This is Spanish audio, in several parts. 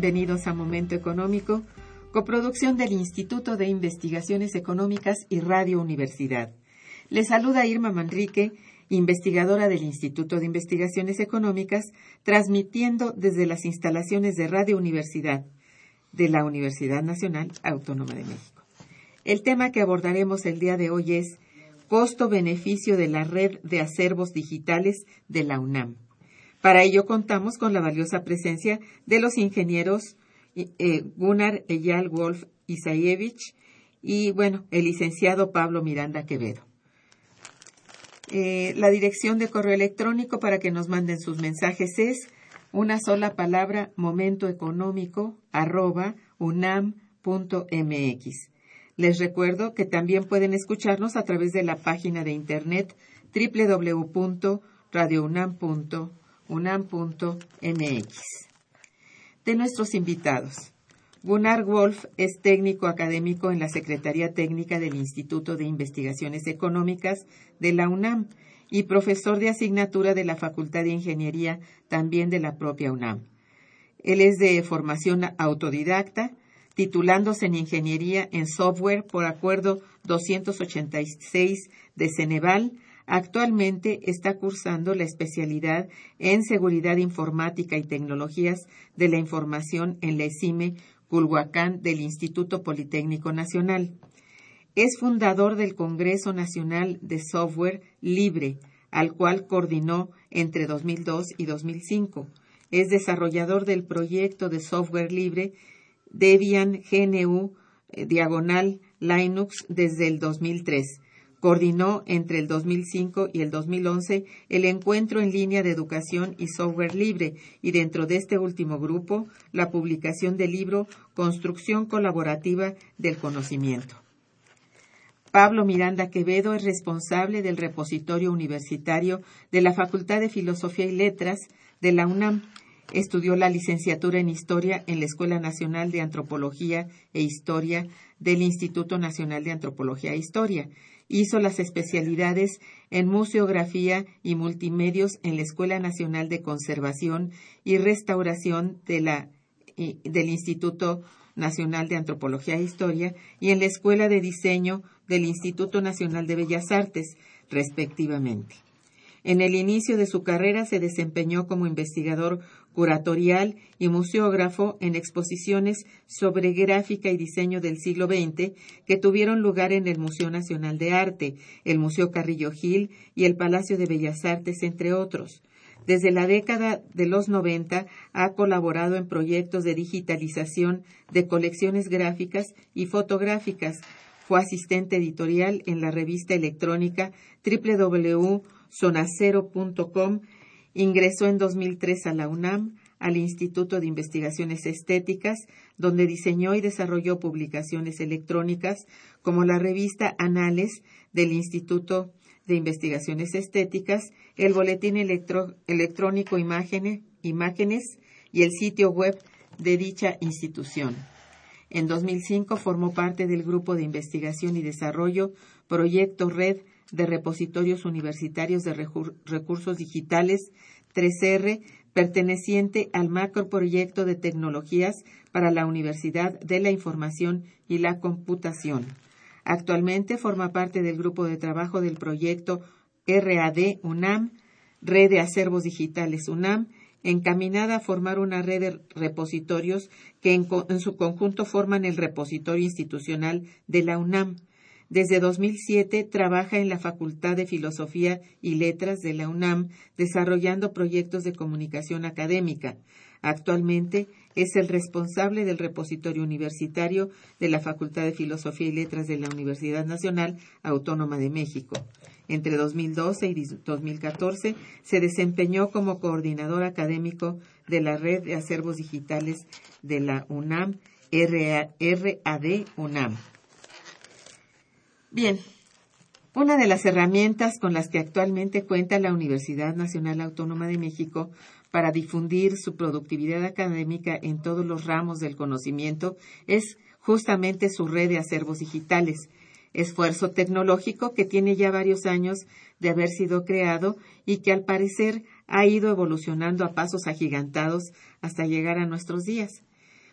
Bienvenidos a Momento Económico, coproducción del Instituto de Investigaciones Económicas y Radio Universidad. Les saluda Irma Manrique, investigadora del Instituto de Investigaciones Económicas, transmitiendo desde las instalaciones de Radio Universidad de la Universidad Nacional Autónoma de México. El tema que abordaremos el día de hoy es costo-beneficio de la red de acervos digitales de la UNAM. Para ello contamos con la valiosa presencia de los ingenieros eh, Gunnar Eyal Wolf Isayevich y, bueno, el licenciado Pablo Miranda Quevedo. Eh, la dirección de correo electrónico para que nos manden sus mensajes es una sola palabra momentoeconómico arroba unam.mx. Les recuerdo que también pueden escucharnos a través de la página de internet www.radiounam.mx unam.mx. De nuestros invitados. Gunnar Wolf es técnico académico en la Secretaría Técnica del Instituto de Investigaciones Económicas de la UNAM y profesor de asignatura de la Facultad de Ingeniería también de la propia UNAM. Él es de formación autodidacta, titulándose en Ingeniería en Software por Acuerdo 286 de Ceneval Actualmente está cursando la especialidad en Seguridad Informática y Tecnologías de la Información en la ESIME Culhuacán del Instituto Politécnico Nacional. Es fundador del Congreso Nacional de Software Libre, al cual coordinó entre 2002 y 2005. Es desarrollador del proyecto de software libre Debian GNU eh, Diagonal Linux desde el 2003 Coordinó entre el 2005 y el 2011 el encuentro en línea de educación y software libre y dentro de este último grupo la publicación del libro Construcción colaborativa del conocimiento. Pablo Miranda Quevedo es responsable del repositorio universitario de la Facultad de Filosofía y Letras de la UNAM. Estudió la licenciatura en Historia en la Escuela Nacional de Antropología e Historia del Instituto Nacional de Antropología e Historia Hizo las especialidades en museografía y multimedios en la Escuela Nacional de Conservación y Restauración del Instituto Nacional de Antropología e Historia y en la Escuela de Diseño del Instituto Nacional de Bellas Artes, respectivamente. En el inicio de su carrera se desempeñó como investigador curatorial y museógrafo en exposiciones sobre gráfica y diseño del siglo XX que tuvieron lugar en el Museo Nacional de Arte, el Museo Carrillo Gil y el Palacio de Bellas Artes, entre otros. Desde la década de los 90 ha colaborado en proyectos de digitalización de colecciones gráficas y fotográficas. Fue asistente editorial en la revista electrónica www.sonacero.com Ingresó en 2003 a la UNAM, al Instituto de Investigaciones Estéticas, donde diseñó y desarrolló publicaciones electrónicas como la revista Anales del Instituto de Investigaciones Estéticas, el boletín electrónico Imágenes, Imágenes y el sitio web de dicha institución. En 2005 formó parte del Grupo de Investigación y Desarrollo Proyecto Red de repositorios universitarios de recursos digitales 3R perteneciente al macroproyecto de tecnologías para la Universidad de la Información y la Computación. Actualmente forma parte del grupo de trabajo del proyecto RAD UNAM, Red de Acervos Digitales UNAM, encaminada a formar una red de repositorios que en, en, su conjunto forman el repositorio institucional de la UNAM. Desde 2007 trabaja en la Facultad de Filosofía y Letras de la UNAM desarrollando proyectos de comunicación académica. Actualmente es el responsable del repositorio universitario de la Facultad de Filosofía y Letras de la Universidad Nacional Autónoma de México. Entre 2012 y 2014 se desempeñó como coordinador académico de la Red de Acervos Digitales de la UNAM, RAD UNAM. Bien, una de las herramientas con las que actualmente cuenta la Universidad Nacional Autónoma de México para difundir su productividad académica en todos los ramos del conocimiento es justamente su red de acervos digitales, esfuerzo tecnológico que tiene ya varios años de haber sido creado y que al parecer ha ido evolucionando a pasos agigantados hasta llegar a nuestros días.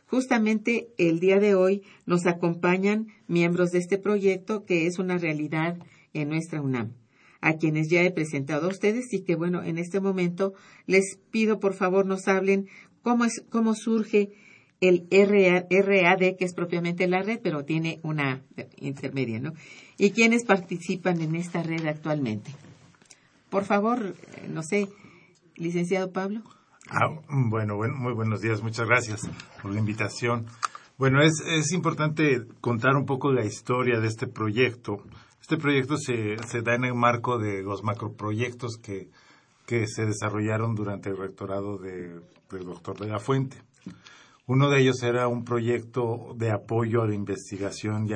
Justamente el día de hoy nos acompañan miembros de este proyecto que es una realidad en nuestra UNAM a quienes ya he presentado a ustedes y que bueno, en este momento les pido por favor nos hablen cómo es cómo surge el RAD, que es propiamente la red, pero tiene una intermedia, ¿no? Y quiénes participan en esta red actualmente. Por favor, eh, no sé, licenciado Pablo. Ah, bueno, bueno, muy buenos días, muchas gracias por la invitación. Bueno, es, importante contar un poco la historia de este proyecto. Este proyecto se, da en el marco de los macroproyectos que, que se desarrollaron durante el rectorado de, del doctor de la Fuente. Uno de ellos era un proyecto de apoyo a la investigación y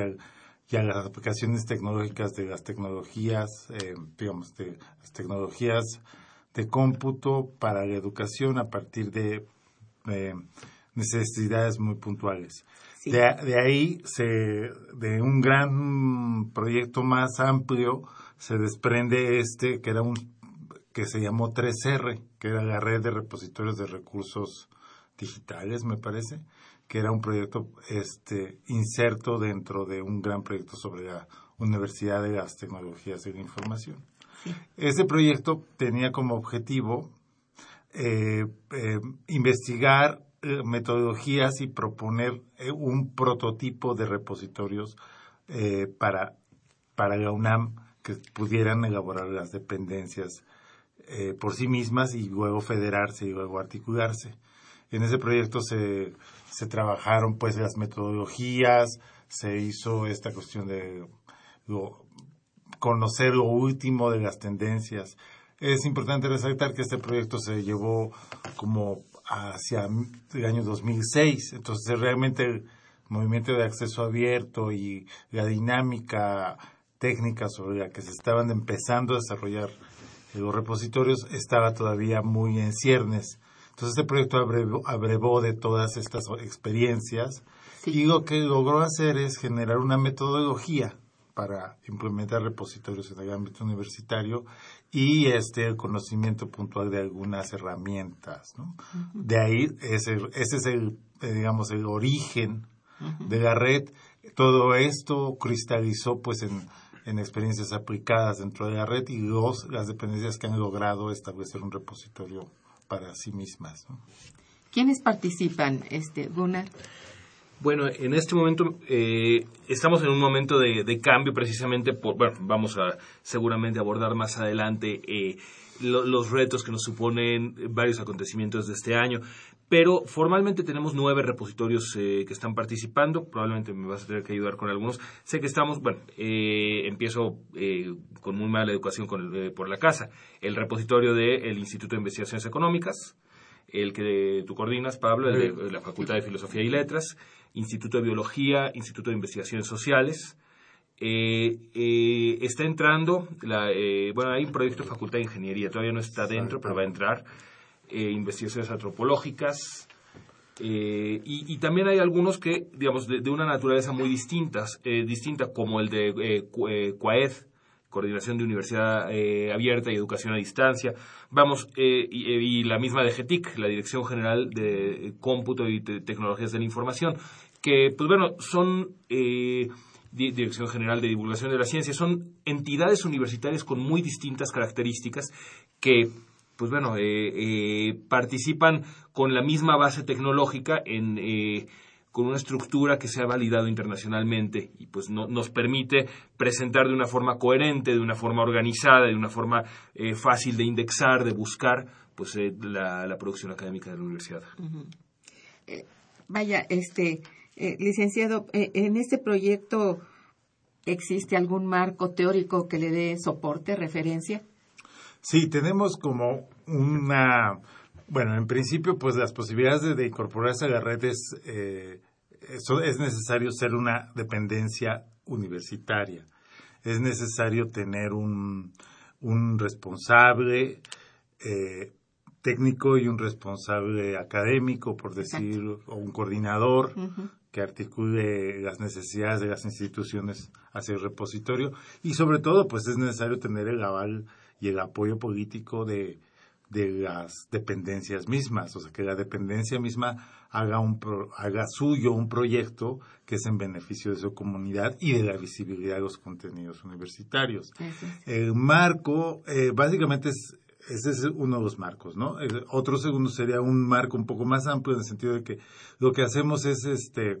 a, las aplicaciones tecnológicas de las tecnologías, eh, digamos, de las tecnologías de cómputo para la educación a partir de eh, necesidades muy puntuales. De, ahí, se, de un gran proyecto más amplio, se desprende este que era un que se llamó 3R, que era la red de repositorios de recursos digitales, me parece, que era un proyecto este inserto dentro de un gran proyecto sobre la Universidad de las Tecnologías de la Información. Ese proyecto tenía como objetivo eh, eh, investigar eh, metodologías y proponer eh, un prototipo de repositorios para, para la UNAM que pudieran elaborar las dependencias por sí mismas y luego federarse y luego articularse. En ese proyecto se, se trabajaron pues las metodologías, se hizo esta cuestión de conocer lo último de las tendencias. Es importante resaltar que este proyecto se llevó como hacia el año 2006. Entonces, realmente el movimiento de acceso abierto y la dinámica técnica sobre la que se estaban empezando a desarrollar los repositorios estaba todavía muy en ciernes. Entonces, este proyecto abrevó, de todas estas experiencias y lo que logró hacer es generar una metodología para implementar repositorios en el ámbito universitario y este el conocimiento puntual de algunas herramientas. ¿no? De ahí ese, ese es el, eh, digamos, el origen de la red. Todo esto cristalizó pues en, en experiencias aplicadas dentro de la red y dos, las dependencias que han logrado establecer un repositorio para sí mismas. ¿no? ¿Quiénes participan, este, Gunnar? Bueno, en este momento eh, estamos en un momento de, cambio precisamente por, bueno, vamos a seguramente abordar más adelante eh, los retos que nos suponen varios acontecimientos de este año, pero formalmente tenemos nueve repositorios eh, que están participando, probablemente me vas a tener que ayudar con algunos. Sé que estamos, bueno, empiezo con muy mala educación por la casa, el repositorio del Instituto de Investigaciones Económicas, el que tú coordinas, Pablo, el de la Facultad de Filosofía y Letras, Instituto de Biología, Instituto de Investigaciones Sociales. Eh, eh, está entrando, eh, bueno, hay un proyecto de Facultad de Ingeniería, todavía no está dentro, pero va a entrar, investigaciones antropológicas, y, también hay algunos que, digamos, de, una naturaleza muy distintas, distinta, como el de CUAED, Coordinación de Universidad eh, Abierta y Educación a Distancia, vamos, eh, y, la misma de GETIC, la Dirección General de Cómputo y Tecnologías de la Información, que, pues bueno, son... Dirección General de Divulgación de la Ciencia, son entidades universitarias con muy distintas características que pues bueno, participan con la misma base tecnológica en con una estructura que se ha validado internacionalmente y pues nos permite presentar de una forma coherente, de una forma organizada, de una forma eh, fácil de indexar, de buscar pues eh, la, producción académica de la universidad. Eh, vaya, este licenciado, en este proyecto existe algún marco teórico que le dé soporte, referencia. Sí, tenemos como una bueno, en principio, pues las posibilidades de, incorporarse a la red es, eh, es necesario ser una dependencia universitaria. Es necesario tener un, un responsable eh, técnico y un responsable académico, por decir, o un coordinador que articule las necesidades de las instituciones hacia el repositorio. Y sobre todo, pues es necesario tener el aval y el apoyo político de, de las dependencias mismas, o sea, que la dependencia misma haga, un haga suyo un proyecto que es en beneficio de su comunidad y de la visibilidad de los contenidos universitarios. El marco, eh, básicamente, es, ese es uno de los marcos, ¿no? otro segundo sería un marco un poco más amplio en el sentido de que lo que hacemos es, este,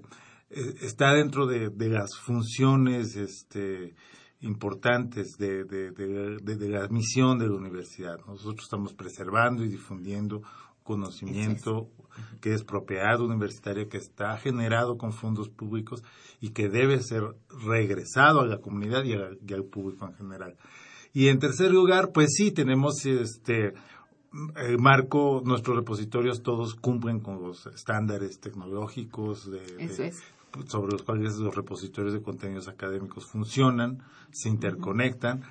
eh, está dentro de, de las funciones, este, importantes de, de, la misión de la universidad. Nosotros estamos preservando y difundiendo conocimiento que es propiedad universitaria, que está generado con fondos públicos y que debe ser regresado a la comunidad y, al público en general. Y en tercer lugar, pues sí, tenemos este el marco, nuestros repositorios todos cumplen con los estándares tecnológicos de, sobre los cuales los repositorios de contenidos académicos funcionan, se interconectan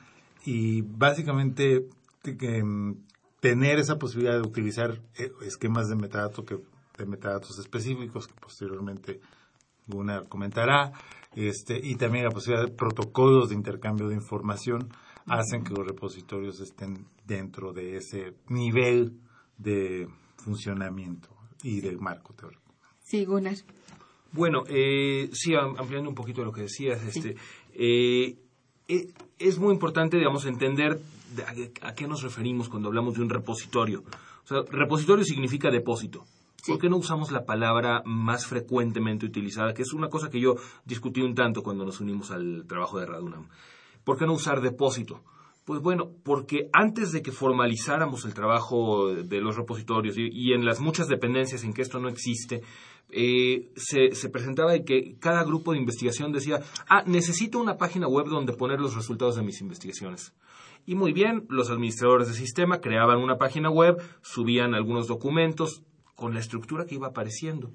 y básicamente em, tener esa posibilidad de utilizar eh, esquemas de metadatos que de metadatos específicos que posteriormente Gunnar comentará este y también la posibilidad de protocolos de intercambio de información hacen que los repositorios estén dentro de ese nivel de funcionamiento y del marco teórico. Sí, Gunnar. Bueno, eh, sí, ampliando un poquito lo que decías, este, eh, eh, es muy importante, digamos, entender a, qué nos referimos cuando hablamos de un repositorio. O sea, repositorio significa depósito. ¿Por qué no usamos la palabra más frecuentemente utilizada? Que es una cosa que yo discutí un tanto cuando nos unimos al trabajo de Radunam. ¿Por qué no usar depósito? Pues bueno, porque antes de que formalizáramos el trabajo de los repositorios y, en las muchas dependencias en que esto no existe, eh, se, se, presentaba que cada grupo de investigación decía, ah, necesito una página web donde poner los resultados de mis investigaciones. Y muy bien, los administradores de sistema creaban una página web, subían algunos documentos con la estructura que iba apareciendo.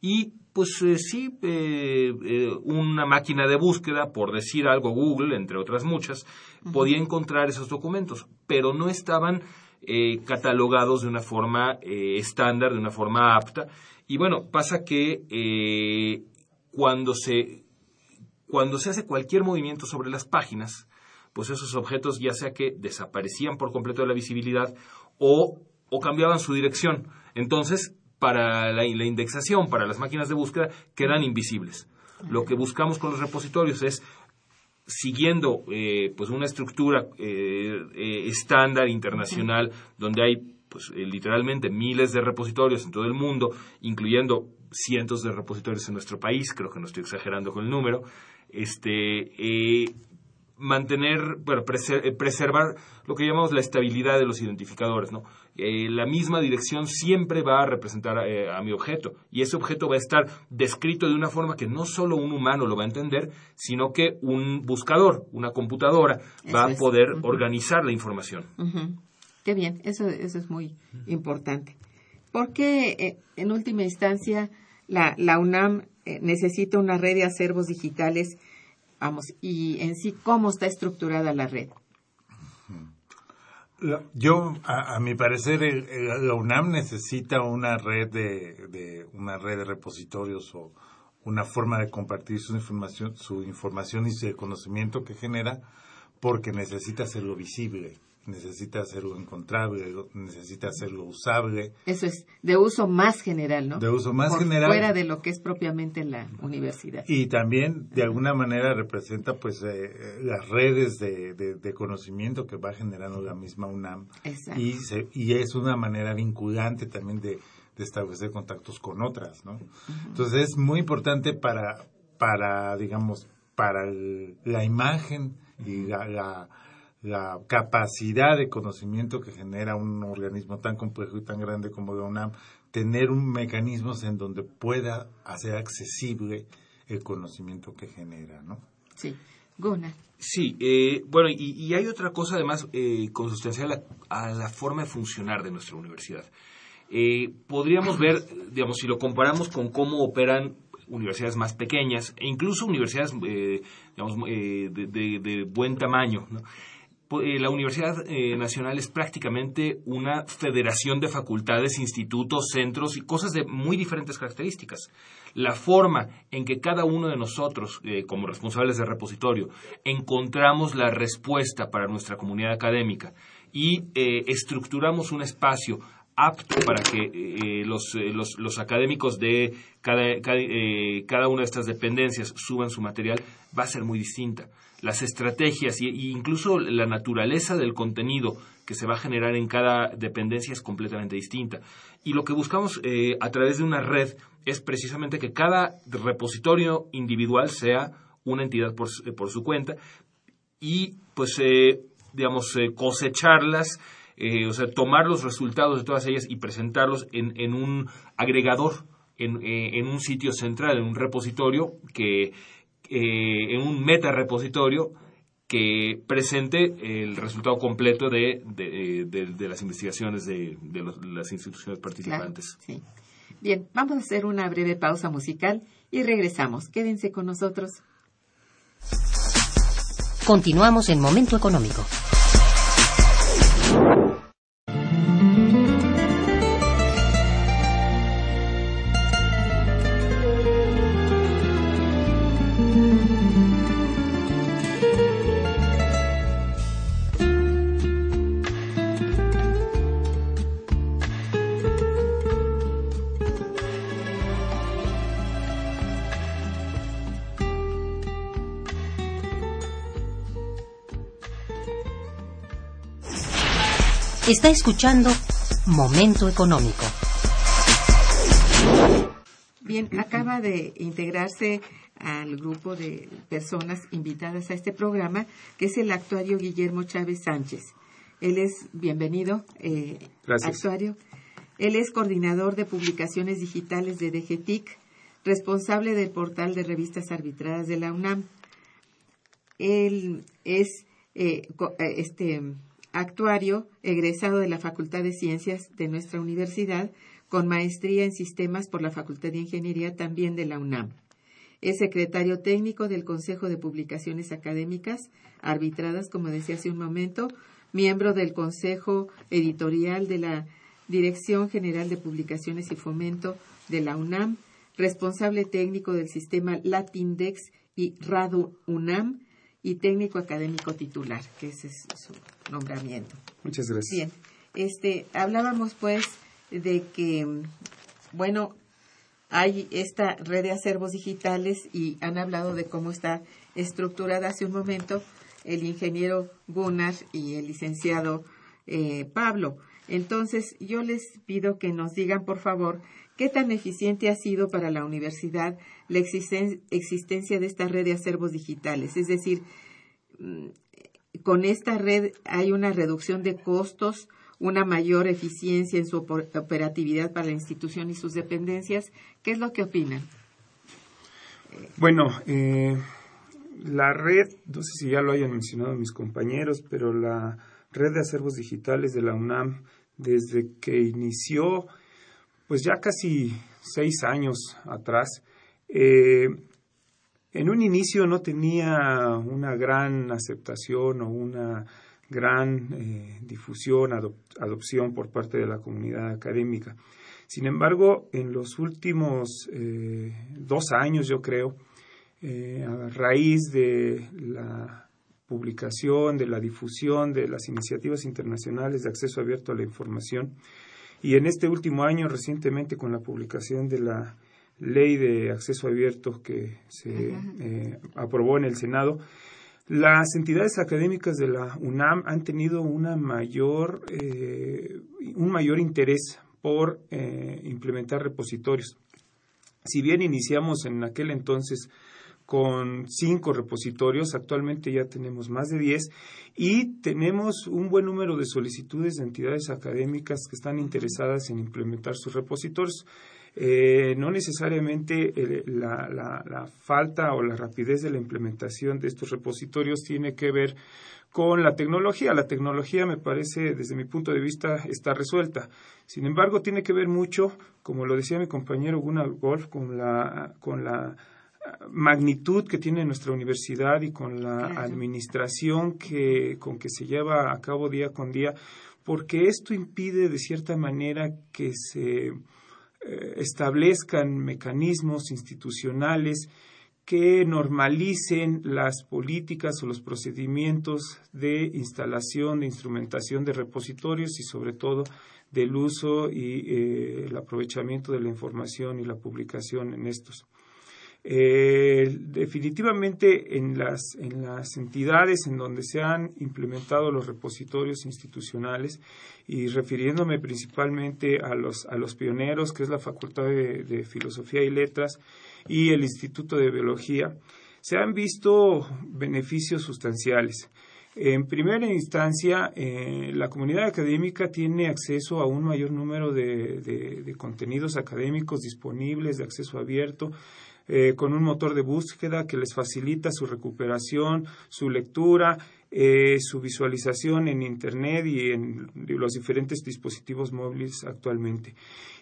Y pues eh, sí, eh, una máquina de búsqueda, por decir algo, Google, entre otras muchas, podía encontrar esos documentos, pero no estaban catalogados de una forma estándar, de una forma apta, y bueno, pasa que eh, cuando, se, cuando se hace cualquier movimiento sobre las páginas, pues esos objetos ya sea que desaparecían por completo de la visibilidad o, o cambiaban su dirección. Entonces, para la, indexación, para las máquinas de búsqueda, quedan invisibles. Lo que buscamos con los repositorios es siguiendo eh, pues una estructura eh, estándar internacional donde hay pues eh, literalmente miles de repositorios en todo el mundo, incluyendo cientos de repositorios en nuestro país, creo que no estoy exagerando con el número, este, eh, mantener, bueno, eh, preservar lo que llamamos la estabilidad de los identificadores, ¿no? La misma dirección siempre va a representar a mi objeto y ese objeto va a estar descrito de una forma que no solo un humano lo va a entender, sino que un buscador, una computadora, va a poder organizar la información. Qué bien, eso, eso es muy importante. Porque eh, en última instancia la, la UNAM eh, necesita una red de acervos digitales, vamos, y en sí cómo está estructurada la red. Yo, a, mi parecer, la UNAM necesita una red de, de, una red de repositorios o una forma de compartir su información, su información y su conocimiento que genera porque necesita hacerlo visible necesita hacerlo encontrable, necesita hacerlo usable. Eso es, de uso más general, ¿no? De uso más general. Fuera de lo que es propiamente la universidad. Y también, de alguna manera, representa pues eh, las redes de, de, conocimiento que va generando la misma UNAM. Exacto. Y, y es una manera vinculante también de, establecer contactos con otras, ¿no? Entonces, es muy importante para, para digamos, para la imagen y la la capacidad de conocimiento que genera un organismo tan complejo y tan grande como la UNAM, tener un mecanismos en donde pueda hacer accesible el conocimiento que genera, ¿no? Sí. Guna. Sí, eh, bueno, y, hay otra cosa además eh, consustancial a, la forma de funcionar de nuestra universidad. Eh, podríamos ver, digamos, si lo comparamos con cómo operan universidades más pequeñas e incluso universidades, eh, digamos, de, de, de, buen tamaño, ¿no? Eh, la Universidad eh, Nacional es prácticamente una federación de facultades, institutos, centros y cosas de muy diferentes características. La forma en que cada uno de nosotros, eh, como responsables de repositorio, encontramos la respuesta para nuestra comunidad académica y estructuramos un espacio apto para que los, los, académicos de cada, cada, una de estas dependencias suban su material va a ser muy distinta las estrategias e incluso la naturaleza del contenido que se va a generar en cada dependencia es completamente distinta. Y lo que buscamos eh, a través de una red es precisamente que cada repositorio individual sea una entidad por, por su cuenta y pues eh, digamos eh, o sea tomar los resultados de todas ellas y presentarlos en, en un agregador en, en un sitio central en un repositorio que eh, en un meta repositorio que presente el resultado completo de, de, las investigaciones de, las instituciones participantes. Bien, vamos a hacer una breve pausa musical y regresamos. Quédense con nosotros. Continuamos en Momento Económico. Está escuchando Momento Económico. Bien, acaba de integrarse al grupo de personas invitadas a este programa, que es el actuario Guillermo Chávez Sánchez. Él es, bienvenido, eh, actuario. Él es coordinador de publicaciones digitales de DGTIC, responsable del portal de revistas arbitradas de la UNAM. Él es eh, eh, este, actuario egresado de la Facultad de Ciencias de nuestra universidad, con maestría en sistemas por la Facultad de Ingeniería también de la UNAM. Es secretario técnico del Consejo de Publicaciones Académicas, arbitradas, como decía hace un momento, miembro del Consejo Editorial de la Dirección General de Publicaciones y Fomento de la UNAM, responsable técnico del sistema Latindex y Radu UNAM y técnico académico titular, que ese es su nombramiento. Muchas gracias. Bien, este, hablábamos pues de que, bueno, hay esta red de acervos digitales y han hablado de cómo está estructurada hace un momento el ingeniero Gunnar y el licenciado eh, Pablo. Entonces, yo les pido que nos digan, por favor, qué tan eficiente ha sido para la universidad la existencia de esta red de acervos digitales. Es decir, mm, con esta red hay una reducción de costos, una mayor eficiencia en su operatividad para la institución y sus dependencias. ¿Qué es lo que opinan? Bueno, eh, la red, no sé si ya lo hayan mencionado mis compañeros, pero la red de acervos digitales de la UNAM, desde que inició, pues ya casi seis años atrás, eh, en un inicio no tenía una gran aceptación o una gran eh, difusión, adopción por parte de la comunidad académica. Sin embargo, en los últimos eh, dos años, yo creo, a raíz de la publicación, de la difusión de las iniciativas internacionales de acceso abierto a la información. Y en este último año, recientemente, con la publicación de la ley de acceso abierto que se eh, aprobó en el Senado, las entidades académicas de la UNAM han tenido una mayor, eh, un mayor interés por eh, implementar repositorios. Si bien iniciamos en aquel entonces con cinco repositorios, actualmente ya tenemos más de diez y tenemos un buen número de solicitudes de entidades académicas que están interesadas en implementar sus repositorios. Eh, no necesariamente eh, la, la, falta o la rapidez de la implementación de estos repositorios tiene que ver con la tecnología. La tecnología, me parece, desde mi punto de vista, está resuelta. Sin embargo, tiene que ver mucho, como lo decía mi compañero Gunnar Wolf, con la, con la magnitud que tiene nuestra universidad y con la administración que, con que se lleva a cabo día con día, porque esto impide de cierta manera que se establezcan mecanismos institucionales que normalicen las políticas o los procedimientos de instalación, de instrumentación de repositorios y sobre todo del uso y eh, el aprovechamiento de la información y la publicación en estos. Eh, definitivamente en las, en las entidades en donde se han implementado los repositorios institucionales y refiriéndome principalmente a los, a los pioneros, que es la Facultad de, Filosofía y Letras y el Instituto de Biología, se han visto beneficios sustanciales. En primera instancia, eh, la comunidad académica tiene acceso a un mayor número de contenidos académicos disponibles, de acceso abierto, eh, con un motor de búsqueda que les facilita su recuperación, su lectura, eh, su visualización en Internet y en los diferentes dispositivos móviles actualmente.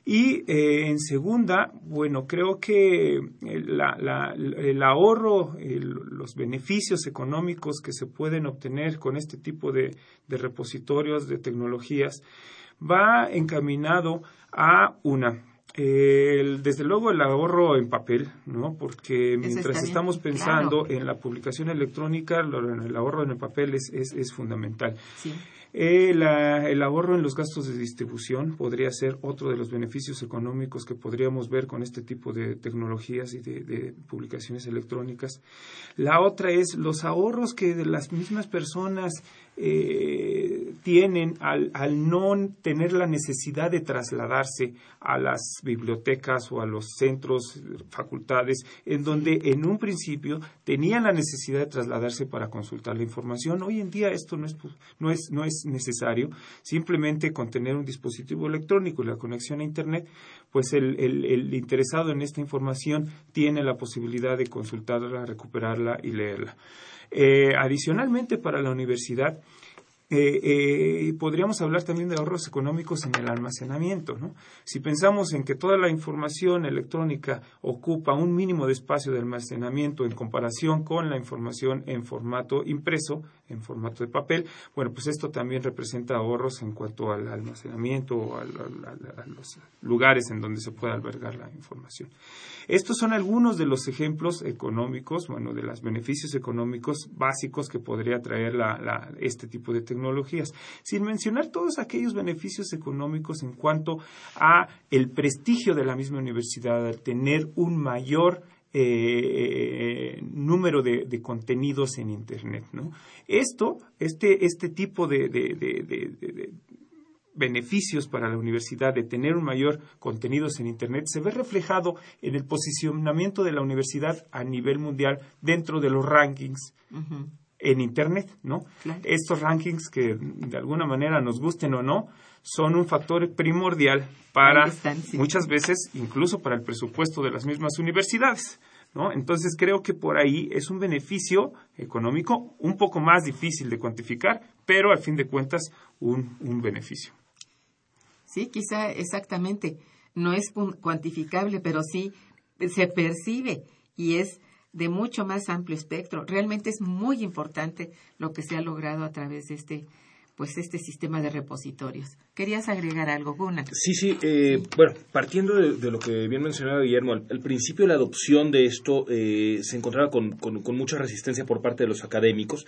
Y eh, en segunda, bueno, creo que el ahorro, los beneficios económicos que se pueden obtener con este tipo de repositorios de tecnologías va encaminado a una desde luego el ahorro en papel, ¿no? Porque mientras estamos pensando en la publicación electrónica, el ahorro en el papel es, es, es fundamental. Sí. Eh, el ahorro en los gastos de distribución podría ser otro de los beneficios económicos que podríamos ver con este tipo de tecnologías y de, publicaciones electrónicas. La otra es los ahorros que de las mismas personas eh, tienen al, al, no tener la necesidad de trasladarse a las bibliotecas o a los centros, facultades, en donde en un principio tenían la necesidad de trasladarse para consultar la información. Hoy en día esto no es, no es, no es necesario, simplemente con tener un dispositivo electrónico y la conexión a Internet, pues el, el, interesado en esta información tiene la posibilidad de consultarla, recuperarla y leerla. Eh, adicionalmente, para la universidad, eh, eh, podríamos hablar también de ahorros económicos en el almacenamiento. ¿no? Si pensamos en que toda la información electrónica ocupa un mínimo de espacio de almacenamiento en comparación con la información en formato impreso, en formato de papel, bueno, pues esto también representa ahorros en cuanto al almacenamiento o a los lugares en donde se puede albergar la información. Estos son algunos de los ejemplos económicos, bueno, de los beneficios económicos básicos que podría traer este tipo de tecnologías, sin mencionar todos aquellos beneficios económicos en cuanto a el prestigio de la misma universidad, al tener un mayor eh, número de, contenidos en Internet. ¿no? Esto, este, este tipo de, beneficios para la universidad de tener un mayor contenidos en Internet se ve reflejado en el posicionamiento de la universidad a nivel mundial dentro de los rankings en Internet, ¿no? Estos rankings que de alguna manera nos gusten o no, son un factor primordial para muchas veces, incluso para el presupuesto de las mismas universidades. ¿No? Entonces creo que por ahí es un beneficio económico un poco más difícil de cuantificar, pero al fin de cuentas un beneficio. Sí, quizá exactamente. No es cuantificable, pero sí se percibe y es de mucho más amplio espectro. Realmente es muy importante lo que se ha logrado a través de este pues este sistema de repositorios. ¿Querías agregar algo, Gunnar? Sí, sí. Eh, bueno, partiendo de, lo que bien mencionaba Guillermo, al, principio la adopción de esto eh, se encontraba con, con, mucha resistencia por parte de los académicos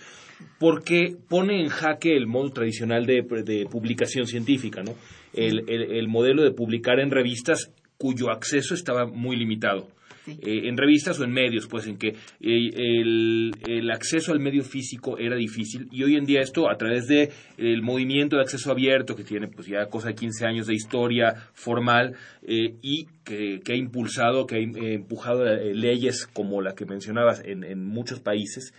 porque pone en jaque el modo tradicional de, de publicación científica, ¿no? El, el, el modelo de publicar en revistas cuyo acceso estaba muy limitado. Eh, en revistas o en medios, pues en que eh, el, acceso al medio físico era difícil y hoy en día esto a través de el movimiento de acceso abierto que tiene pues ya cosa de 15 años de historia formal eh, y que, ha impulsado, que ha empujado leyes como la que mencionabas en, en muchos países,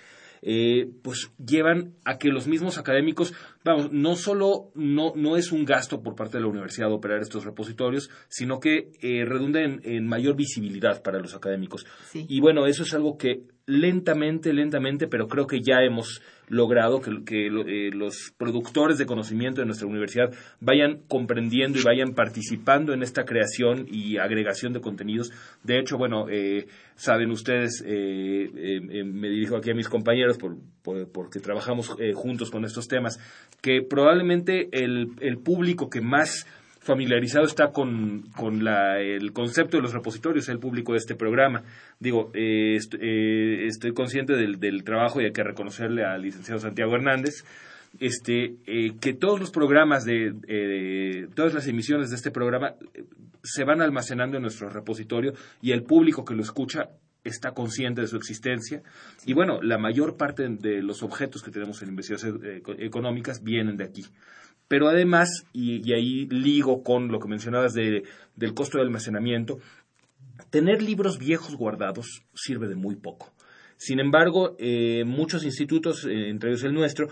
pues llevan a que los mismos académicos vamos, no solo no, no es un gasto por parte de la universidad operar estos repositorios, sino que eh, redunda en, mayor visibilidad para los académicos. Y bueno, eso es algo que lentamente, lentamente, pero creo que ya hemos logrado que, eh, los productores de conocimiento de nuestra universidad vayan comprendiendo y vayan participando en esta creación y agregación de contenidos. De hecho, bueno, eh, saben ustedes, me dirijo aquí a mis compañeros porque trabajamos juntos con estos temas, que probablemente el público que más familiarizado está con, con la, el concepto de los repositorios, el público de este programa. Digo, eh, eh, estoy consciente del, del, trabajo y hay que reconocerle al licenciado Santiago Hernández, este, eh, que todos los programas de, todas las emisiones de este programa se van almacenando en nuestro repositorio y el público que lo escucha está consciente de su existencia. Y bueno, la mayor parte de los objetos que tenemos en investigaciones económicas vienen de aquí. Pero además, y, ahí ligo con lo que mencionabas de, del costo de almacenamiento, tener libros viejos guardados sirve de muy poco. Sin embargo, eh, muchos institutos, eh, entre ellos el nuestro,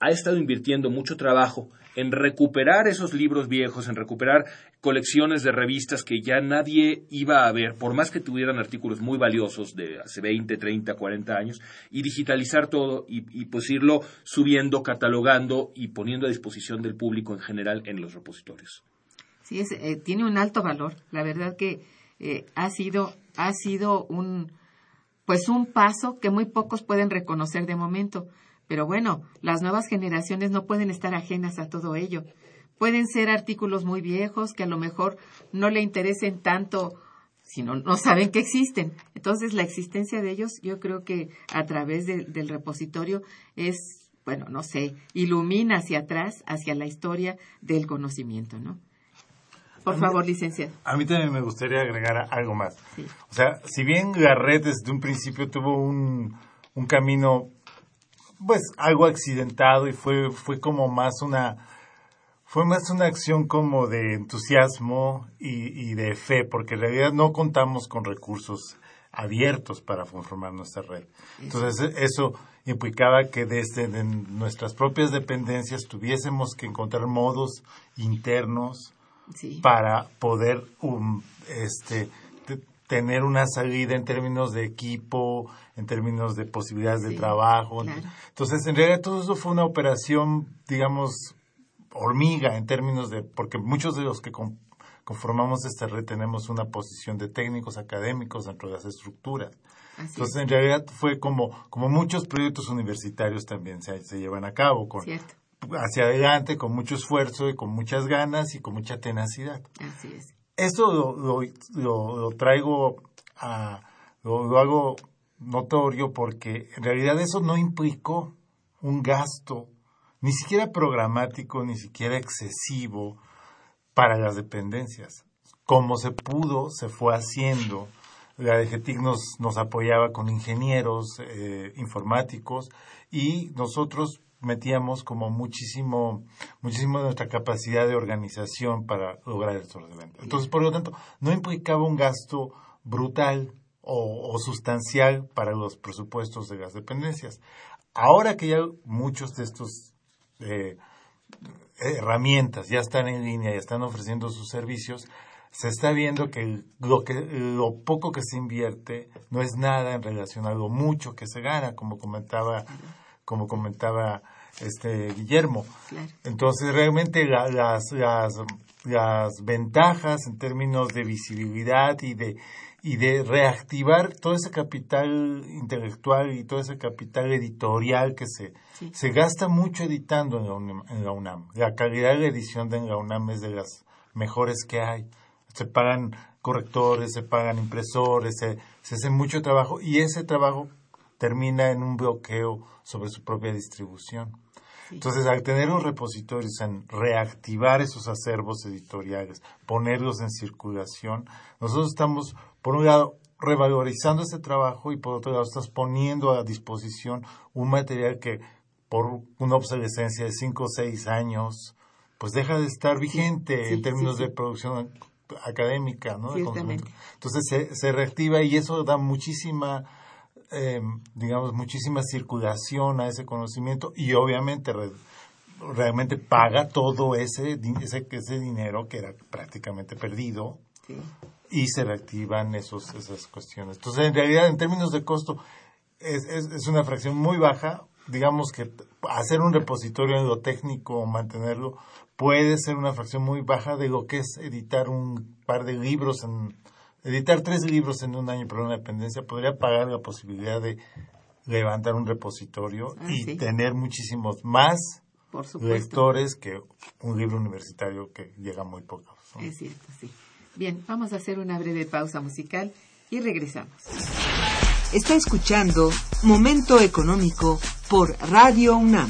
ha estado invirtiendo mucho trabajo en recuperar esos libros viejos, en recuperar colecciones de revistas que ya nadie iba a ver, por más que tuvieran artículos muy valiosos de hace 20, 30, 40 años, y digitalizar todo y, pues irlo subiendo, catalogando y poniendo a disposición del público en general en los repositorios. Sí, eh, tiene un alto valor. La verdad que eh, ha sido, ha sido un, pues un paso que muy pocos pueden reconocer de momento pero bueno, las nuevas generaciones no pueden estar ajenas a todo ello. Pueden ser artículos muy viejos que a lo mejor no le interesen tanto si no, no saben que existen. Entonces, la existencia de ellos, yo creo que a través del repositorio es, bueno, no sé, ilumina hacia atrás, hacia la historia del conocimiento, ¿no? Por favor, licenciado. A mí también me gustaría agregar algo más. O sea, si bien Garrett desde un principio tuvo un, un camino pues algo accidentado y fue, fue como más una, fue más una acción como de entusiasmo y, de fe, porque en realidad no contamos con recursos abiertos para conformar nuestra red. Entonces eso implicaba que desde nuestras propias dependencias tuviésemos que encontrar modos internos para poder um, este, tener una salida en términos de equipo, en términos de posibilidades de trabajo. Entonces, en realidad todo eso fue una operación, digamos, hormiga en términos de, porque muchos de los que conformamos esta red tenemos una posición de técnicos académicos dentro de las estructuras. Entonces, en realidad fue como, como muchos proyectos universitarios también se, se llevan a cabo, con, hacia adelante, con mucho esfuerzo y con muchas ganas y con mucha tenacidad. Así es. Esto lo, lo, traigo a, lo, hago notorio porque en realidad eso no implicó un gasto ni siquiera programático, ni siquiera excesivo para las dependencias. Como se pudo, se fue haciendo. La DGTIC nos, nos apoyaba con ingenieros eh, informáticos y nosotros metíamos como muchísimo, muchísimo de nuestra capacidad de organización para lograr estos eventos. Entonces, por lo tanto, no implicaba un gasto brutal o, sustancial para los presupuestos de las dependencias. Ahora que ya muchos de estos eh, herramientas ya están en línea y están ofreciendo sus servicios, se está viendo que lo, que lo poco que se invierte no es nada en relación a lo mucho que se gana, como comentaba como comentaba este Guillermo. Entonces, realmente las, las, las ventajas en términos de visibilidad y de, y de reactivar todo ese capital intelectual y todo ese capital editorial que se, se gasta mucho editando en la, UNAM, en la UNAM. La calidad de la edición de la UNAM es de las mejores que hay. Se pagan correctores, se pagan impresores, se, se hace mucho trabajo y ese trabajo termina en un bloqueo sobre su propia distribución. Entonces, al tener los repositorios en reactivar esos acervos editoriales, ponerlos en circulación, nosotros estamos, por un lado, revalorizando ese trabajo y por otro lado, estamos poniendo a disposición un material que, por una obsolescencia de cinco o seis años, pues deja de estar vigente en términos de producción académica, ¿no? Entonces se, se reactiva y eso da muchísima eh, digamos, muchísima circulación a ese conocimiento y obviamente realmente paga todo ese, ese, ese dinero que era prácticamente perdido y se reactivan esos, esas cuestiones. Entonces, en realidad, en términos de costo, es, es, es una fracción muy baja. Digamos que hacer un repositorio en lo técnico o mantenerlo puede ser una fracción muy baja de lo que es editar un par de libros en, editar tres libros en un año por una dependencia podría pagar la posibilidad de levantar un repositorio ah, y tener muchísimos más lectores que un libro universitario que llega muy poco. Es cierto, sí. Bien, vamos a hacer una breve pausa musical y regresamos. Está escuchando Momento Económico por Radio UNAM.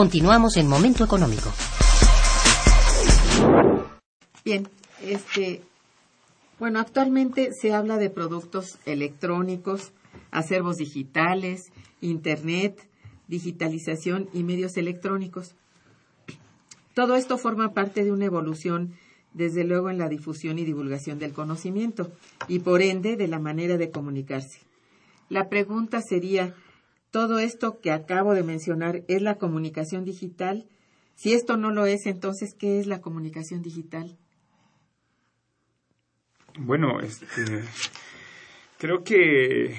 Continuamos en Momento Económico. Bien, este, bueno, actualmente se habla de productos electrónicos, acervos digitales, Internet, digitalización y medios electrónicos. Todo esto forma parte de una evolución, desde luego, en la difusión y divulgación del conocimiento y, por ende, de la manera de comunicarse. La pregunta sería, todo esto que acabo de mencionar es la comunicación digital. Si esto no lo es, entonces, ¿qué es la comunicación digital? Bueno, este, creo que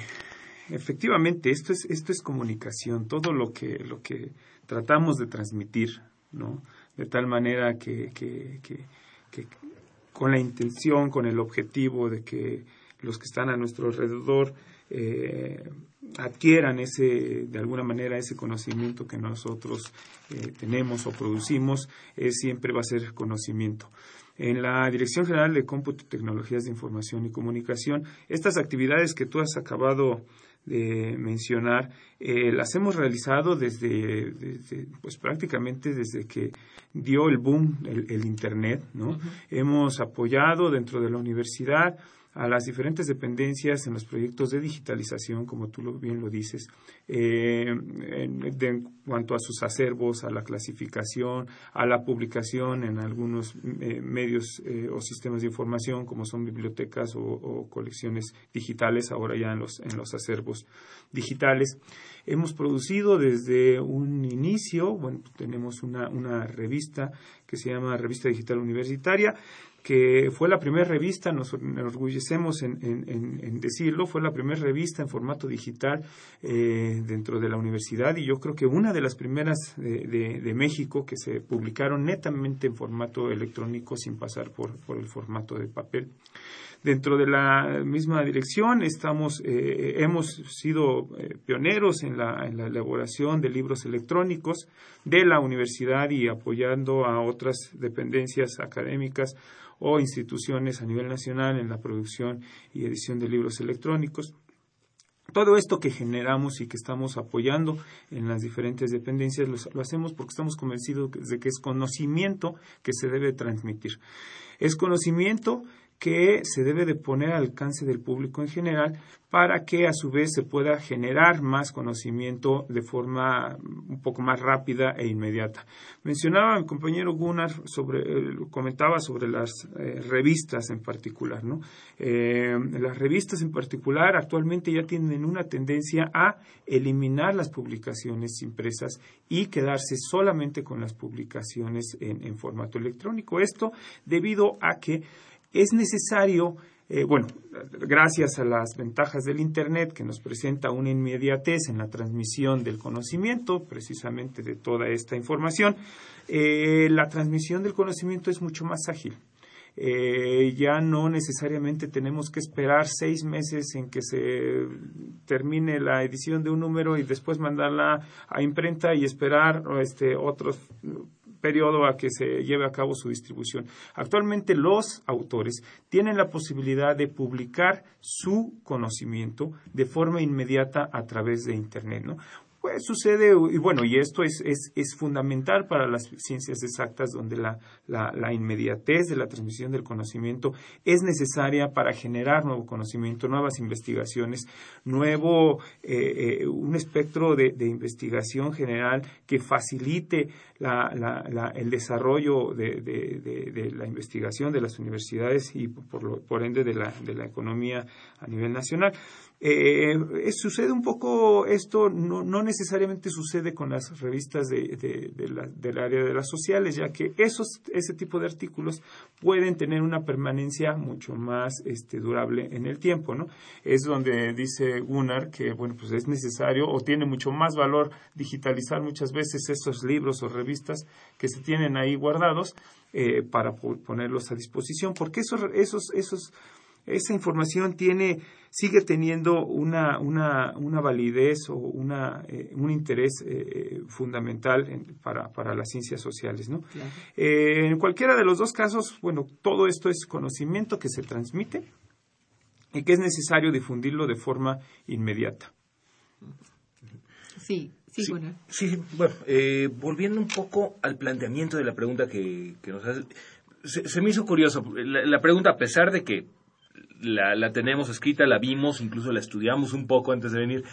efectivamente esto es, esto es comunicación, todo lo que, lo que tratamos de transmitir, ¿no? De tal manera que, que, que, que con la intención, con el objetivo de que los que están a nuestro alrededor eh, adquieran ese, de alguna manera, ese conocimiento que nosotros eh, tenemos o producimos, siempre va a ser conocimiento. En la Dirección General de Cómputo y Tecnologías de Información y Comunicación, estas actividades que tú has acabado de mencionar, eh, las hemos realizado desde, pues prácticamente desde que dio el boom el, Internet, ¿no? Hemos apoyado dentro de la universidad a las diferentes dependencias en los proyectos de digitalización, como tú bien lo dices, eh, en, cuanto a sus acervos, a la clasificación, a la publicación en algunos eh, medios eh, o sistemas de información, como son bibliotecas o, colecciones digitales, ahora ya en los, en los acervos digitales. Hemos producido desde un inicio, bueno, tenemos una, una revista que se llama Revista Digital Universitaria, que fue la primera revista, nos enorgullecemos en, decirlo, fue la primera revista en formato digital eh, dentro de la universidad y yo creo que una de las primeras de, México que se publicaron netamente en formato electrónico sin pasar por, por el formato de papel. Dentro de la misma dirección estamos, eh, hemos sido eh, pioneros en la elaboración de libros electrónicos de la universidad y apoyando a otras dependencias académicas o instituciones a nivel nacional en la producción y edición de libros electrónicos. Todo esto que generamos y que estamos apoyando en las diferentes dependencias lo, hacemos porque estamos convencidos de que es conocimiento que se debe transmitir. Es conocimiento que se debe de poner al alcance del público en general para que a su vez se pueda generar más conocimiento de forma un poco más rápida e inmediata. Mencionaba mi compañero Gunnar sobre, eh, comentaba sobre las eh, revistas en particular, ¿no? Eh, las revistas en particular actualmente ya tienen una tendencia a eliminar las publicaciones impresas y quedarse solamente con las publicaciones en formato electrónico. Esto debido a que es necesario, eh, bueno, gracias a las ventajas del Internet que nos presenta una inmediatez en la transmisión del conocimiento, precisamente de toda esta información, eh, la transmisión del conocimiento es mucho más ágil. Eh, ya no necesariamente tenemos que esperar seis meses en que se termine la edición de un número y después mandarla a imprenta y esperar este, otros periodo a que se lleve a cabo su distribución. Actualmente los autores tienen la posibilidad de publicar su conocimiento de forma inmediata a través de Internet. ¿no? Pues sucede, y bueno, y esto es, es, es fundamental para las ciencias exactas, donde la, la, inmediatez de la transmisión del conocimiento es necesaria para generar nuevo conocimiento, nuevas investigaciones, nuevo, eh, eh, un espectro de, de, investigación general que facilite el desarrollo de, la investigación de las universidades y por, por ende de la, economía a nivel nacional. Eh, sucede un poco esto, no, necesariamente sucede con las revistas de, del área de las sociales, ya que esos, ese tipo de artículos pueden tener una permanencia mucho más este, durable en el tiempo, ¿no? Es donde dice Gunnar que, bueno, pues es necesario o tiene mucho más valor digitalizar muchas veces esos libros o revistas que se tienen ahí guardados eh, para ponerlos a disposición, porque esos, esos, esos, esa información tiene sigue teniendo una, una, una validez o una, eh, un interés eh, fundamental para, para, las ciencias sociales. ¿no? Eh, en cualquiera de los dos casos, bueno, todo esto es conocimiento que se transmite y que es necesario difundirlo de forma inmediata. Sí, Sí, bueno. Sí, bueno, volviendo un poco al planteamiento de la pregunta que, que nos hace, se, me hizo curioso. la, pregunta, a pesar de que la, la tenemos escrita, la vimos, incluso la estudiamos un poco antes de venir.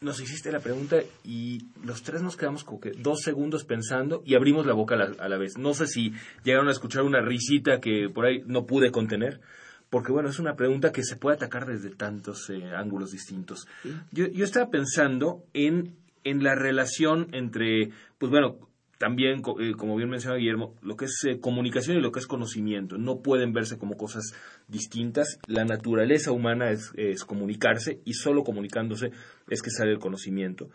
Nos hiciste la pregunta y los tres nos quedamos como que dos segundos pensando y abrimos la boca a la, vez. No sé si llegaron a escuchar una risita que por ahí no pude contener porque bueno, es una pregunta que se puede atacar desde tantos eh, ángulos distintos. Yo, yo estaba pensando en, en la relación entre, pues bueno, también, eh, como bien menciona Guillermo, lo que es eh, comunicación y lo que es conocimiento no pueden verse como cosas distintas. La naturaleza humana es, comunicarse y solo comunicándose es que sale el conocimiento.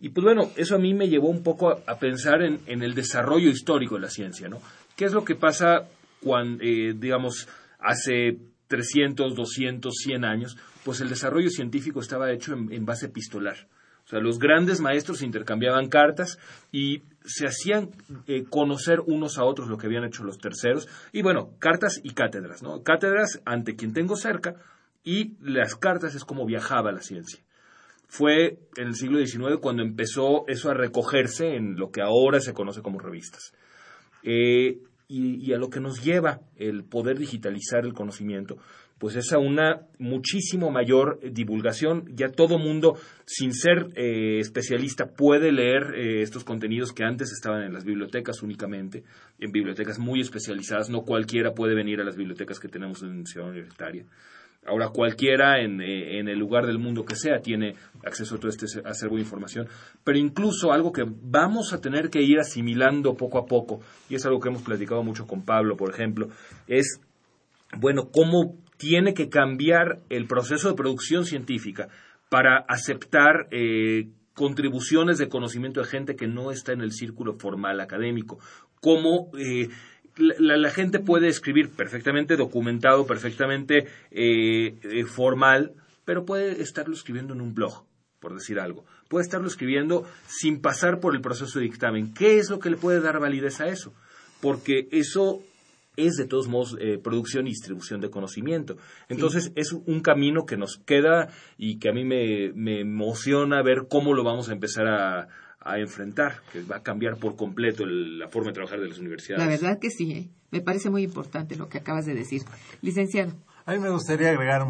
Y pues bueno, eso a mí me llevó un poco a, pensar en, el desarrollo histórico de la ciencia, ¿no? ¿Qué es lo que pasa cuando, eh, digamos, hace 300, 200, 100 años? Pues el desarrollo científico estaba hecho en base epistolar. Los grandes maestros intercambiaban cartas y se hacían eh, conocer unos a otros lo que habían hecho los terceros. Y bueno, cartas y cátedras, ¿no? Cátedras ante quien tengo cerca y las cartas es como viajaba la ciencia. Fue en el siglo XIX cuando empezó eso a recogerse en lo que ahora se conoce como revistas. Eh, y, a lo que nos lleva el poder digitalizar el conocimiento, pues es a una muchísimo mayor divulgación. Ya todo mundo, sin ser eh, especialista, puede leer eh, estos contenidos que antes estaban en las bibliotecas únicamente, en bibliotecas muy especializadas. No cualquiera puede venir a las bibliotecas que tenemos en Ciudad Universitaria. Ahora cualquiera en, eh, en, el lugar del mundo que sea tiene acceso a todo este acervo de información, pero incluso algo que vamos a tener que ir asimilando poco a poco, y es algo que hemos platicado mucho con Pablo, por ejemplo, es, bueno, cómo tiene que cambiar el proceso de producción científica para aceptar eh, contribuciones de conocimiento de gente que no está en el círculo formal académico. Cómo eh, la, gente puede escribir perfectamente documentado, perfectamente eh, formal, pero puede estarlo escribiendo en un blog, por decir algo. Puede estarlo escribiendo sin pasar por el proceso de dictamen. ¿Qué es lo que le puede dar validez a eso? Porque eso es de todos modos eh, producción y distribución de conocimiento. Entonces es un camino que nos queda y que a mí me, me emociona ver cómo lo vamos a empezar a, a enfrentar, que va a cambiar por completo la forma de trabajar de las universidades. La verdad que sí, ¿eh? me parece muy importante lo que acabas de decir. Licenciado. A mí me gustaría agregar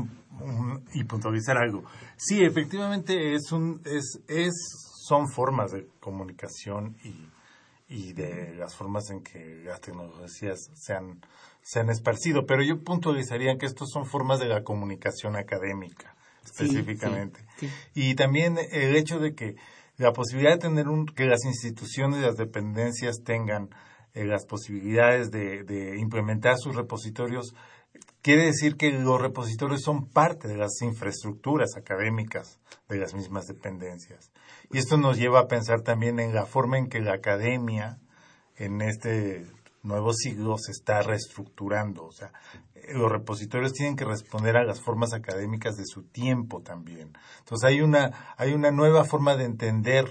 y puntualizar algo. Sí, efectivamente es un, es, es, son formas de comunicación y, y de las formas en que las tecnologías se han, se han esparcido, pero yo puntualizaría que estos son formas de la comunicación académica específicamente. Y también el hecho de que la posibilidad de tener un, que las instituciones y las dependencias tengan eh, las posibilidades de, de, implementar sus repositorios, quiere decir que los repositorios son parte de las infraestructuras académicas de las mismas dependencias. Y esto nos lleva a pensar también en la forma en que la academia en este nuevo siglo se está reestructurando. O sea, los repositorios tienen que responder a las formas académicas de su tiempo también. Entonces hay una, hay una nueva forma de entender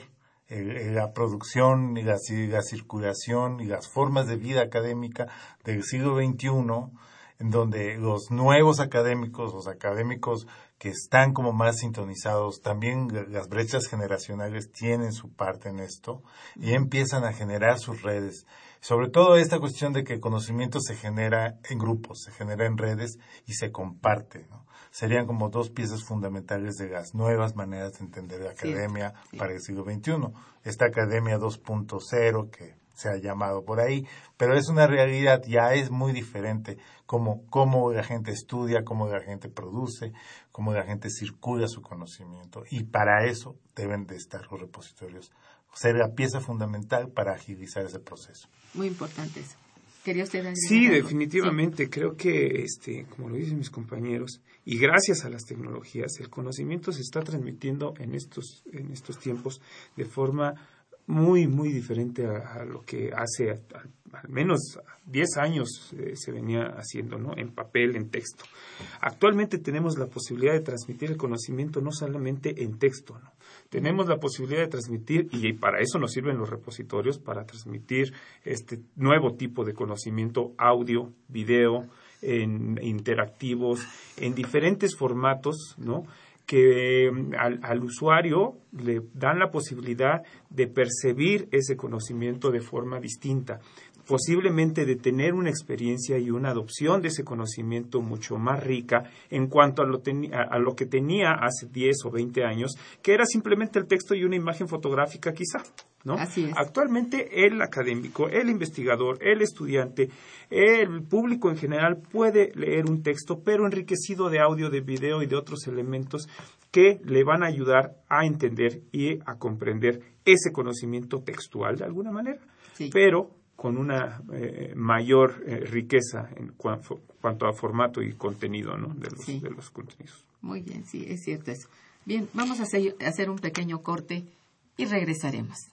eh, la producción y la, la, circulación y las formas de vida académica del siglo XXI, en donde los nuevos académicos, los académicos que están como más sintonizados, también las brechas generacionales tienen su parte en esto y empiezan a generar sus redes sobre todo esta cuestión de que el conocimiento se genera en grupos, se genera en redes y se comparte. Serían como dos piezas fundamentales de las nuevas maneras de entender la academia para el siglo XXI. Esta academia 2.0 que se ha llamado por ahí, pero es una realidad, ya es muy diferente cómo, cómo la gente estudia, cómo la gente produce, cómo la gente circula su conocimiento. Y para eso deben de estar los repositorios ser la pieza fundamental para agilizar ese proceso. Muy importante eso. ¿Quería usted Sí, definitivamente. Creo que, este, como lo dicen mis compañeros, y gracias a las tecnologías, el conocimiento se está transmitiendo en estos, en estos tiempos de forma muy, muy diferente a, lo que hace al menos 10 años eh, se venía haciendo, ¿no? En papel, en texto. Actualmente tenemos la posibilidad de transmitir el conocimiento no solamente en texto, ¿no? Tenemos la posibilidad de transmitir, y para eso nos sirven los repositorios, para transmitir este nuevo tipo de conocimiento, audio, video, en interactivos, en diferentes formatos, ¿no? Que al, al, usuario le dan la posibilidad de percibir ese conocimiento de forma distinta, posiblemente de tener una experiencia y una adopción de ese conocimiento mucho más rica en cuanto a lo, a lo que tenía hace 10 o 20 años, que era simplemente el texto y una imagen fotográfica quizá. ¿No? Así es. Actualmente el académico, el investigador, el estudiante, el público en general puede leer un texto, pero enriquecido de audio, de video y de otros elementos que le van a ayudar a entender y a comprender ese conocimiento textual de alguna manera. Pero con una eh, mayor eh, riqueza en cuanto, a formato y contenido ¿no? de, los, de los contenidos. Muy bien, sí, es cierto eso. Bien, vamos a hacer un pequeño corte y regresaremos.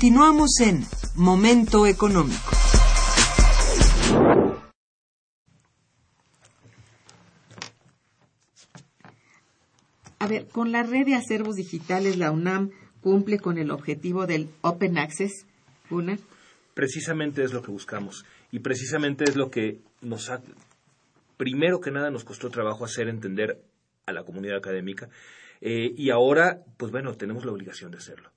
Continuamos en Momento Económico. A ver, con la red de acervos digitales, la UNAM cumple con el objetivo del Open Access, ¿Una? Precisamente es lo que buscamos y precisamente es lo que nos ha, primero que nada, nos costó trabajo hacer entender a la comunidad académica Eh, y ahora, pues bueno, tenemos la obligación de hacerlo.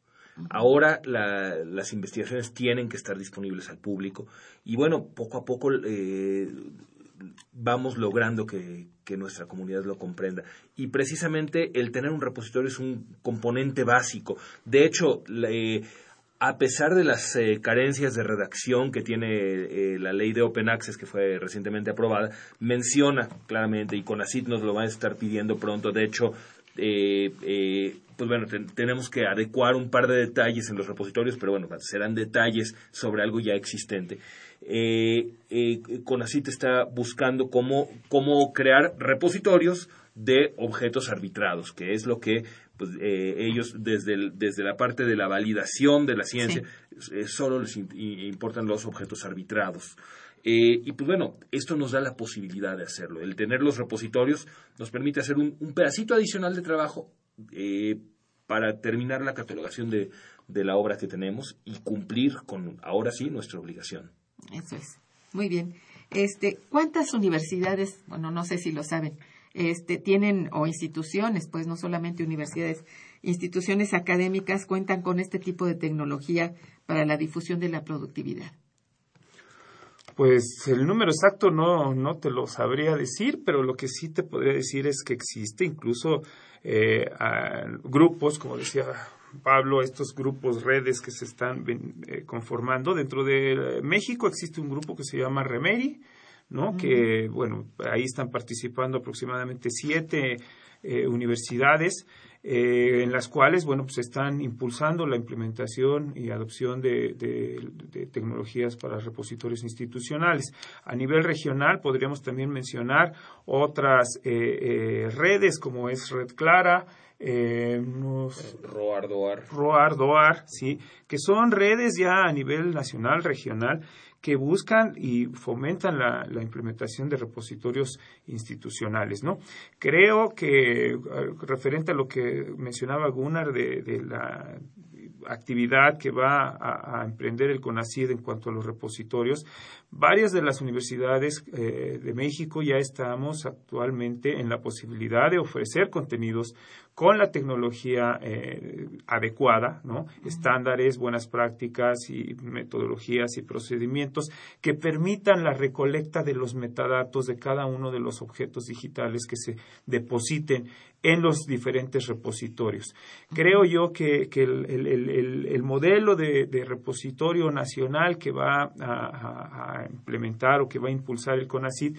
Ahora las investigaciones tienen que estar disponibles al público y bueno, poco a poco eh, vamos logrando que, nuestra comunidad lo comprenda. Y precisamente el tener un repositorio es un componente básico. De hecho, eh, a pesar de las eh, carencias de redacción que tiene la ley de Open Access que fue recientemente aprobada, menciona claramente, y CONACIT nos lo va a estar pidiendo pronto, de hecho, eh, pues bueno, tenemos que adecuar un par de detalles en los repositorios, pero bueno, serán detalles sobre algo ya existente. Eh, eh, Conacit está buscando cómo, cómo crear repositorios de objetos arbitrados, que es lo que pues, eh, ellos desde, desde la parte de la validación de la ciencia eh, solo les importan los objetos arbitrados. Y pues bueno, esto nos da la posibilidad de hacerlo. El tener los repositorios nos permite hacer un, un pedacito adicional de trabajo eh, para terminar la catalogación de, de la obra que tenemos y cumplir con, ahora sí, nuestra obligación. Eso es. Muy bien. Este, ¿Cuántas universidades, bueno, no sé si lo saben, este, tienen, o instituciones, pues no solamente universidades, instituciones académicas cuentan con este tipo de tecnología para la difusión de la productividad? Pues el número exacto no, no te lo sabría decir, pero lo que sí te podría decir es que existe incluso eh, grupos, como decía Pablo, estos grupos, redes que se están eh, conformando. Dentro de México existe un grupo que se llama Remeri, ¿no? Que, bueno, ahí están participando aproximadamente siete eh, universidades eh, en las cuales, bueno, pues están impulsando la implementación y adopción de, tecnologías para repositorios institucionales. A nivel regional podríamos también mencionar otras eh, redes como es Red Clara, eh, Roar Roar sí, que son redes ya a nivel nacional, regional, que buscan y fomentan la, implementación de repositorios institucionales, ¿no? Creo que, eh, referente a lo que mencionaba Gunnar de, la actividad que va a, emprender el CONACID en cuanto a los repositorios, varias de las universidades eh, de México ya estamos actualmente en la posibilidad de ofrecer contenidos con la tecnología eh, adecuada, ¿no? estándares, buenas prácticas y metodologías y procedimientos que permitan la recolecta de los metadatos de cada uno de los objetos digitales que se depositen en los diferentes repositorios. Creo yo que, el, modelo de, repositorio nacional que va a, implementar o que va a impulsar el CONACYT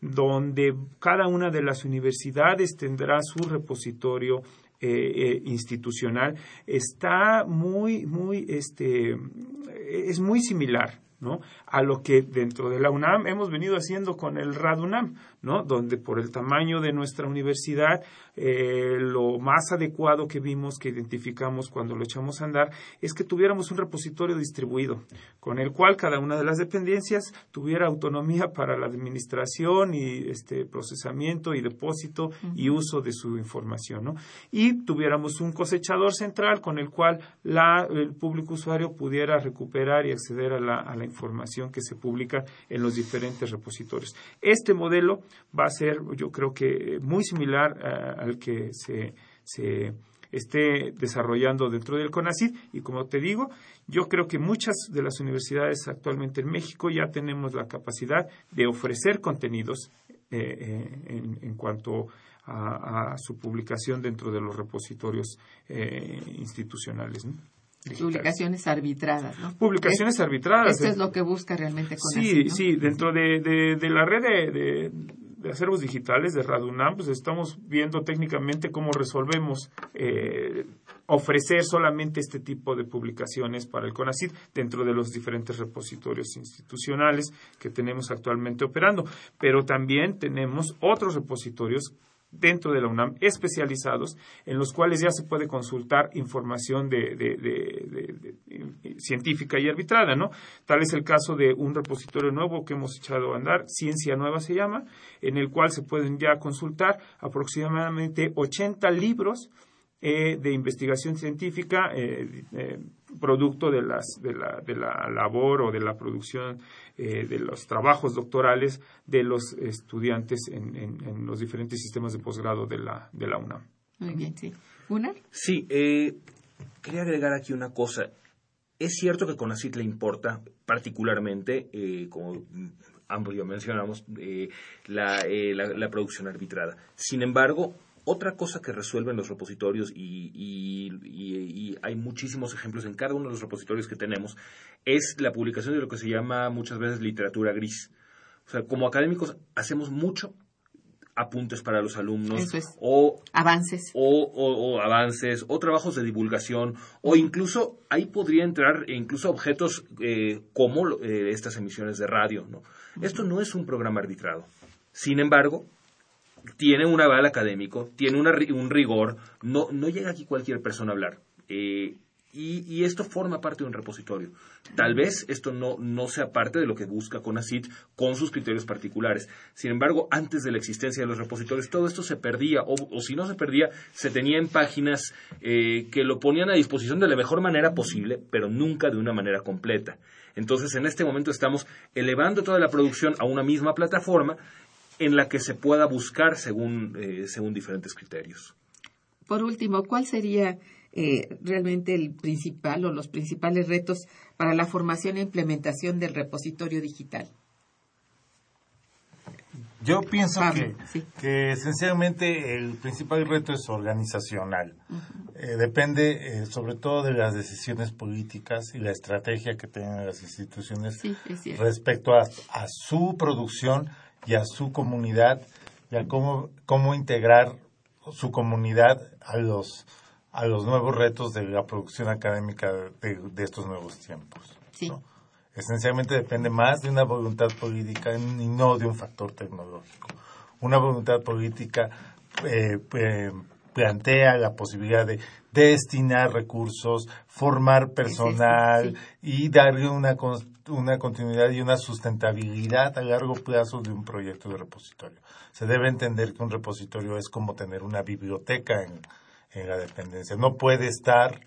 donde cada una de las universidades tendrá su repositorio eh, eh, institucional, está muy, muy, este, es muy similar ¿no? a lo que dentro de la UNAM hemos venido haciendo con el RADUNAM, ¿no? donde por el tamaño de nuestra universidad, eh, lo más adecuado que vimos, que identificamos cuando lo echamos a andar, es que tuviéramos un repositorio distribuido, con el cual cada una de las dependencias tuviera autonomía para la administración y este procesamiento y depósito y uso de su información, ¿no? Y tuviéramos un cosechador central con el cual el público usuario pudiera recuperar y acceder a la, a la información que se publica en los diferentes repositorios. Este modelo va a ser, yo creo que muy similar eh, al que se, esté desarrollando dentro del CONACYT y como te digo, yo creo que muchas de las universidades actualmente en México ya tenemos la capacidad de ofrecer contenidos eh, eh, en, cuanto a, su publicación dentro de los repositorios institucionales. Publicaciones arbitradas, ¿no? Publicaciones arbitradas. Esto es lo que busca realmente con Sí, sí, dentro de, de, la red de, de, acervos digitales de Radunam, pues estamos viendo técnicamente cómo resolvemos eh, ofrecer solamente este tipo de publicaciones para el CONACID dentro de los diferentes repositorios institucionales que tenemos actualmente operando. Pero también tenemos otros repositorios dentro de la UNAM especializados en los cuales ya se puede consultar información de, científica y arbitrada, ¿no? Tal es el caso de un repositorio nuevo que hemos echado a andar, Ciencia Nueva se llama, en el cual se pueden ya consultar aproximadamente 80 libros eh, de investigación científica, eh, eh, producto de, las, de, la, de la labor o de la producción de los trabajos doctorales de los estudiantes en, en, los diferentes sistemas de posgrado de la, de la UNAM. Muy bien, sí. ¿Una? Sí, eh, quería agregar aquí una cosa. Es cierto que con CONACYT le importa particularmente, eh, como ambos ya mencionamos, eh, la, eh, la, la producción arbitrada. Sin embargo, otra cosa que resuelven los repositorios, y, y, y, y, hay muchísimos ejemplos en cada uno de los repositorios que tenemos, es la publicación de lo que se llama muchas veces literatura gris. O sea, como académicos hacemos mucho apuntes para los alumnos Eso es. o Avances. o, o- o avances o trabajos de divulgación o incluso ahí podría entrar incluso objetos eh, como eh, estas emisiones de radio ¿no? esto no es un programa arbitrado sin embargo tiene un aval académico tiene una un rigor no no llega aquí cualquier persona a hablar Eh, y, y esto forma parte de un repositorio. Tal vez esto no, no sea parte de lo que busca CONACIT con sus criterios particulares. Sin embargo, antes de la existencia de los repositorios, todo esto se perdía, o, o si no se perdía, se tenía en páginas eh, que lo ponían a disposición de la mejor manera posible, pero nunca de una manera completa. Entonces, en este momento estamos elevando toda la producción a una misma plataforma en la que se pueda buscar según, eh, según diferentes criterios. Por último, ¿cuál sería eh, realmente el principal o los principales retos para la formación e implementación del repositorio digital? Yo pienso Pablo, que, sí. que esencialmente el principal reto es organizacional. Eh, depende eh, sobre todo de las decisiones políticas y la estrategia que tengan las instituciones Sí, es cierto. respecto a, a su producción y a su comunidad y a cómo, cómo integrar su comunidad a los, a los nuevos retos de la producción académica de, de estos nuevos tiempos. Sí. ¿no? Esencialmente depende más de una voluntad política y no de un factor tecnológico. Una voluntad política eh, eh, plantea la posibilidad de destinar recursos, formar personal y darle una, una continuidad y una sustentabilidad a largo plazo de un proyecto de repositorio. Se debe entender que un repositorio es como tener una biblioteca en, en la dependencia. No puede estar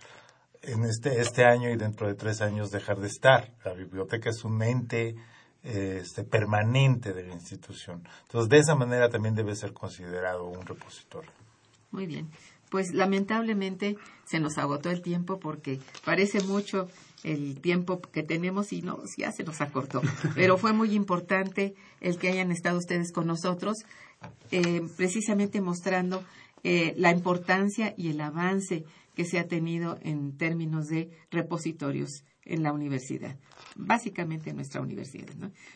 en este, este año y dentro de tres años dejar de estar. La biblioteca es un ente este, permanente de la institución. Entonces, de esa manera también debe ser considerado un repositorio. Muy bien. Pues lamentablemente se nos agotó el tiempo porque parece mucho el tiempo que tenemos y no, ya se nos acortó. Pero fue muy importante el que hayan estado ustedes con nosotros, eh, precisamente mostrando eh, la importancia y el avance que se ha tenido en términos de repositorios en la universidad, básicamente en nuestra universidad.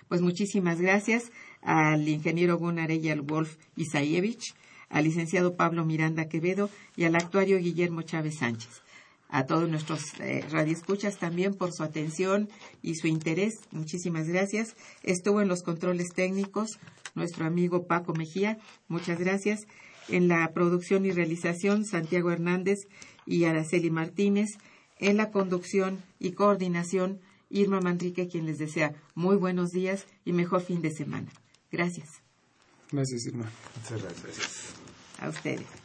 Pues muchísimas gracias al ingeniero Gunnar Eyal Wolf Isayevich, al licenciado Pablo Miranda Quevedo y al actuario Guillermo Chávez Sánchez. A todos nuestros eh, radioescuchas también por su atención y su interés. Muchísimas gracias. Estuvo en los controles técnicos nuestro amigo Paco Mejía. Muchas gracias. En la producción y realización, Santiago Hernández y Araceli Martínez. En la conducción y coordinación, Irma Manrique, quien les desea muy buenos días y mejor fin de semana. Gracias Gracias, Irma. Muchas gracias. a ustedes.